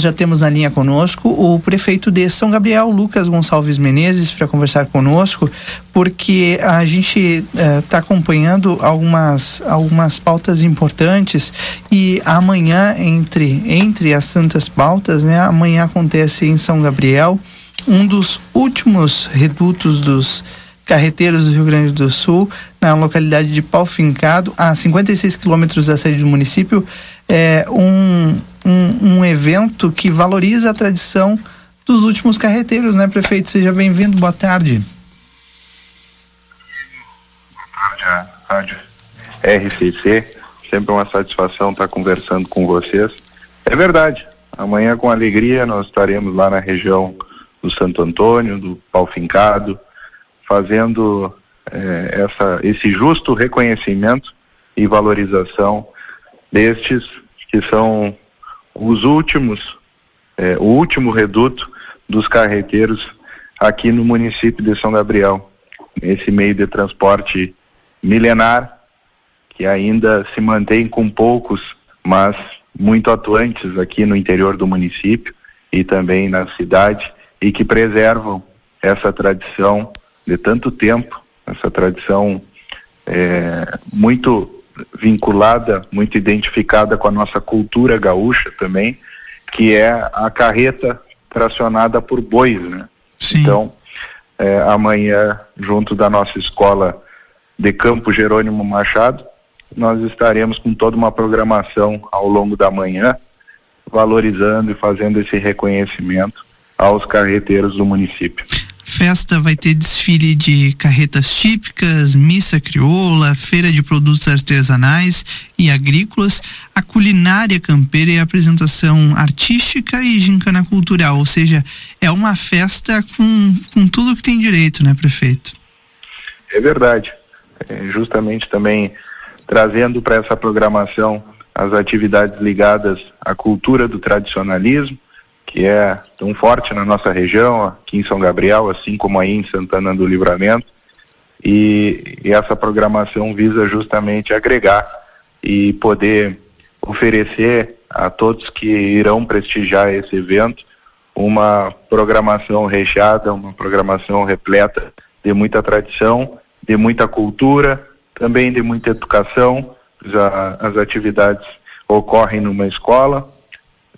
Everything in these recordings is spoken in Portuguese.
nós já temos na linha conosco o prefeito de São Gabriel, Lucas Gonçalves Menezes, para conversar conosco, porque a gente está uh, acompanhando algumas, algumas pautas importantes e amanhã, entre, entre as santas pautas, né, amanhã acontece em São Gabriel um dos últimos redutos dos carreteiros do Rio Grande do Sul, na localidade de Pau Fincado, a 56 quilômetros da sede do município, é um, um, um, evento que valoriza a tradição dos últimos carreteiros, né, prefeito? Seja bem-vindo, boa tarde. Boa tarde, rádio RCC. Sempre uma satisfação estar conversando com vocês. É verdade, amanhã com alegria nós estaremos lá na região do Santo Antônio, do Pau Fincado, fazendo é, essa, esse justo reconhecimento e valorização destes que são os últimos, é, o último reduto dos carreteiros aqui no município de São Gabriel. Esse meio de transporte milenar que ainda se mantém com poucos, mas muito atuantes aqui no interior do município e também na cidade e que preservam essa tradição de tanto tempo, essa tradição é, muito vinculada, muito identificada com a nossa cultura gaúcha também, que é a carreta tracionada por bois, né? Sim. Então, é, amanhã, junto da nossa escola de Campo Jerônimo Machado, nós estaremos com toda uma programação ao longo da manhã, valorizando e fazendo esse reconhecimento aos carreteiros do município festa vai ter desfile de carretas típicas, missa crioula, feira de produtos artesanais e agrícolas, a culinária campeira e a apresentação artística e gincana cultural, ou seja, é uma festa com, com tudo que tem direito, né, prefeito? É verdade. É justamente também trazendo para essa programação as atividades ligadas à cultura do tradicionalismo, que é tão forte na nossa região, aqui em São Gabriel, assim como aí em Santana do Livramento. E, e essa programação visa justamente agregar e poder oferecer a todos que irão prestigiar esse evento uma programação recheada, uma programação repleta de muita tradição, de muita cultura, também de muita educação. Já as atividades ocorrem numa escola,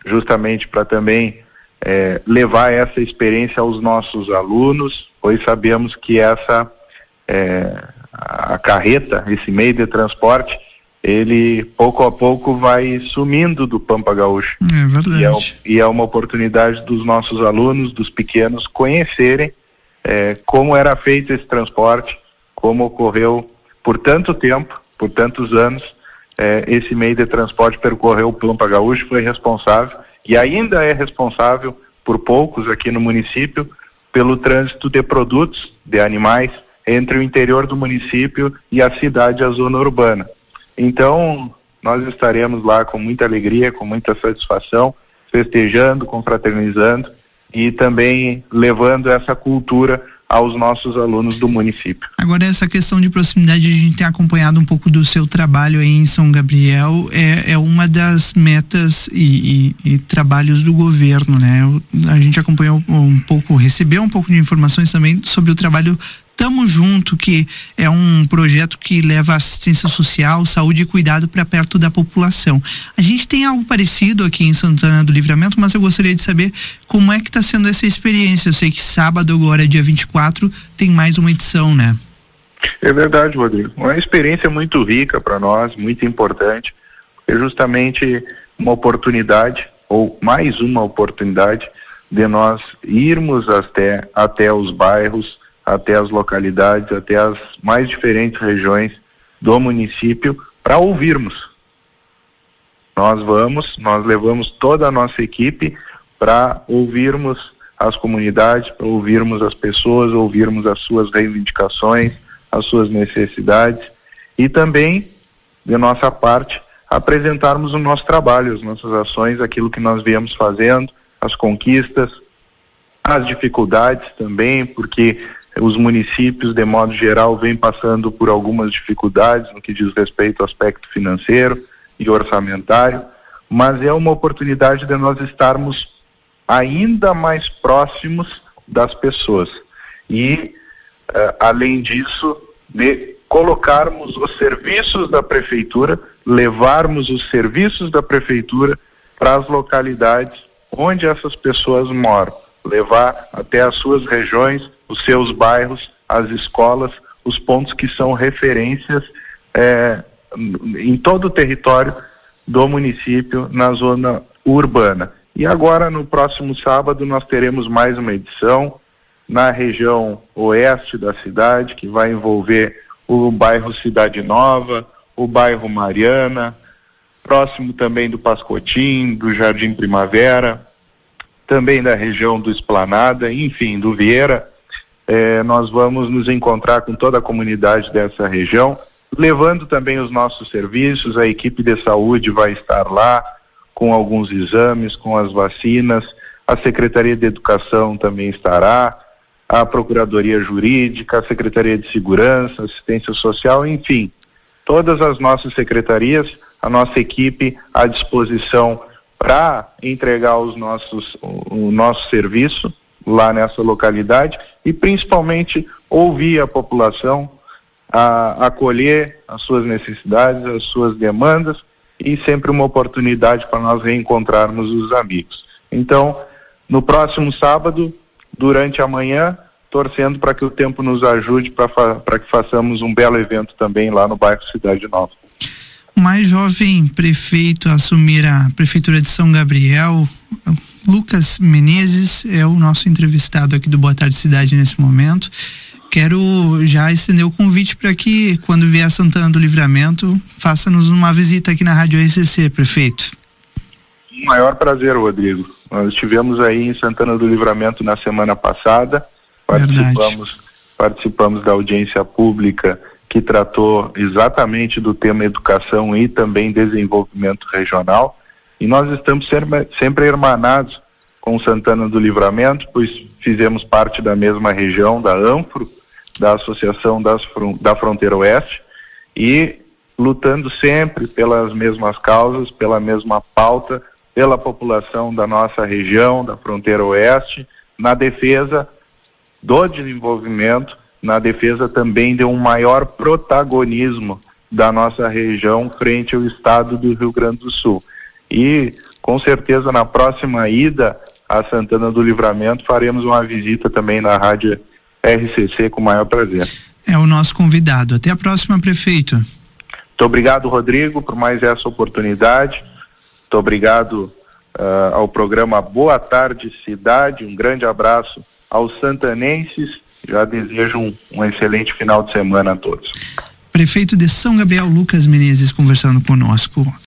justamente para também é, levar essa experiência aos nossos alunos, pois sabemos que essa é, a carreta, esse meio de transporte, ele pouco a pouco vai sumindo do Pampa Gaúcho. É verdade. E é, e é uma oportunidade dos nossos alunos, dos pequenos, conhecerem é, como era feito esse transporte, como ocorreu por tanto tempo, por tantos anos, é, esse meio de transporte percorreu o Pampa Gaúcho, foi responsável e ainda é responsável por poucos aqui no município pelo trânsito de produtos, de animais, entre o interior do município e a cidade, a zona urbana. Então, nós estaremos lá com muita alegria, com muita satisfação, festejando, confraternizando e também levando essa cultura aos nossos alunos do município. Agora essa questão de proximidade, a gente tem acompanhado um pouco do seu trabalho aí em São Gabriel, é, é uma das metas e, e, e trabalhos do governo, né? a gente acompanhou um pouco, recebeu um pouco de informações também sobre o trabalho Tamo Junto, que é um projeto que leva assistência social, saúde e cuidado para perto da população. A gente tem algo parecido aqui em Santana do Livramento, mas eu gostaria de saber como é que está sendo essa experiência. Eu sei que sábado, agora, dia 24, tem mais uma edição, né? É verdade, Rodrigo. Uma experiência muito rica para nós, muito importante, é justamente uma oportunidade, ou mais uma oportunidade, de nós irmos até, até os bairros, até as localidades, até as mais diferentes regiões do município para ouvirmos. Nós vamos, nós levamos toda a nossa equipe para ouvirmos as comunidades, para ouvirmos as pessoas, ouvirmos as suas reivindicações, as suas necessidades e também, de nossa parte, apresentarmos o nosso trabalho, as nossas ações, aquilo que nós viemos fazendo, as conquistas, as dificuldades também, porque os municípios, de modo geral, vêm passando por algumas dificuldades no que diz respeito ao aspecto financeiro e orçamentário, mas é uma oportunidade de nós estarmos ainda mais próximos das pessoas. E, uh, além disso, de colocarmos os serviços da prefeitura, levarmos os serviços da prefeitura para as localidades onde essas pessoas moram, levar até as suas regiões, os seus bairros, as escolas, os pontos que são referências é, em todo o território do município na zona urbana. E agora, no próximo sábado, nós teremos mais uma edição na região oeste da cidade, que vai envolver o bairro Cidade Nova, o bairro Mariana, próximo também do Pascotim, do Jardim Primavera, também da região do Esplanada, enfim, do Vieira. É, nós vamos nos encontrar com toda a comunidade dessa região, levando também os nossos serviços. A equipe de saúde vai estar lá com alguns exames, com as vacinas. A Secretaria de Educação também estará, a Procuradoria Jurídica, a Secretaria de Segurança, Assistência Social, enfim, todas as nossas secretarias, a nossa equipe à disposição para entregar os nossos, o, o nosso serviço lá nessa localidade e principalmente ouvir a população, a, acolher as suas necessidades, as suas demandas e sempre uma oportunidade para nós reencontrarmos os amigos. Então, no próximo sábado, durante a manhã, torcendo para que o tempo nos ajude para que façamos um belo evento também lá no bairro Cidade Nova. O mais jovem prefeito assumir a prefeitura de São Gabriel, Lucas Menezes, é o nosso entrevistado aqui do Boa Tarde Cidade nesse momento. Quero já estender o convite para que, quando vier a Santana do Livramento, faça-nos uma visita aqui na Rádio RCC, prefeito. Maior prazer, Rodrigo. Nós estivemos aí em Santana do Livramento na semana passada Participamos, participamos da audiência pública que tratou exatamente do tema educação e também desenvolvimento regional. E nós estamos sempre, sempre hermanados com Santana do Livramento, pois fizemos parte da mesma região, da ANFRO, da Associação das, da Fronteira Oeste, e lutando sempre pelas mesmas causas, pela mesma pauta, pela população da nossa região, da Fronteira Oeste, na defesa do desenvolvimento, na defesa também de um maior protagonismo da nossa região frente ao estado do Rio Grande do Sul. E com certeza na próxima ida a Santana do Livramento faremos uma visita também na rádio RCC com o maior prazer. É o nosso convidado. Até a próxima, prefeito. Muito obrigado, Rodrigo, por mais essa oportunidade. Muito obrigado uh, ao programa Boa Tarde Cidade. Um grande abraço aos santanenses. Já desejo um, um excelente final de semana a todos. Prefeito de São Gabriel, Lucas Menezes, conversando conosco.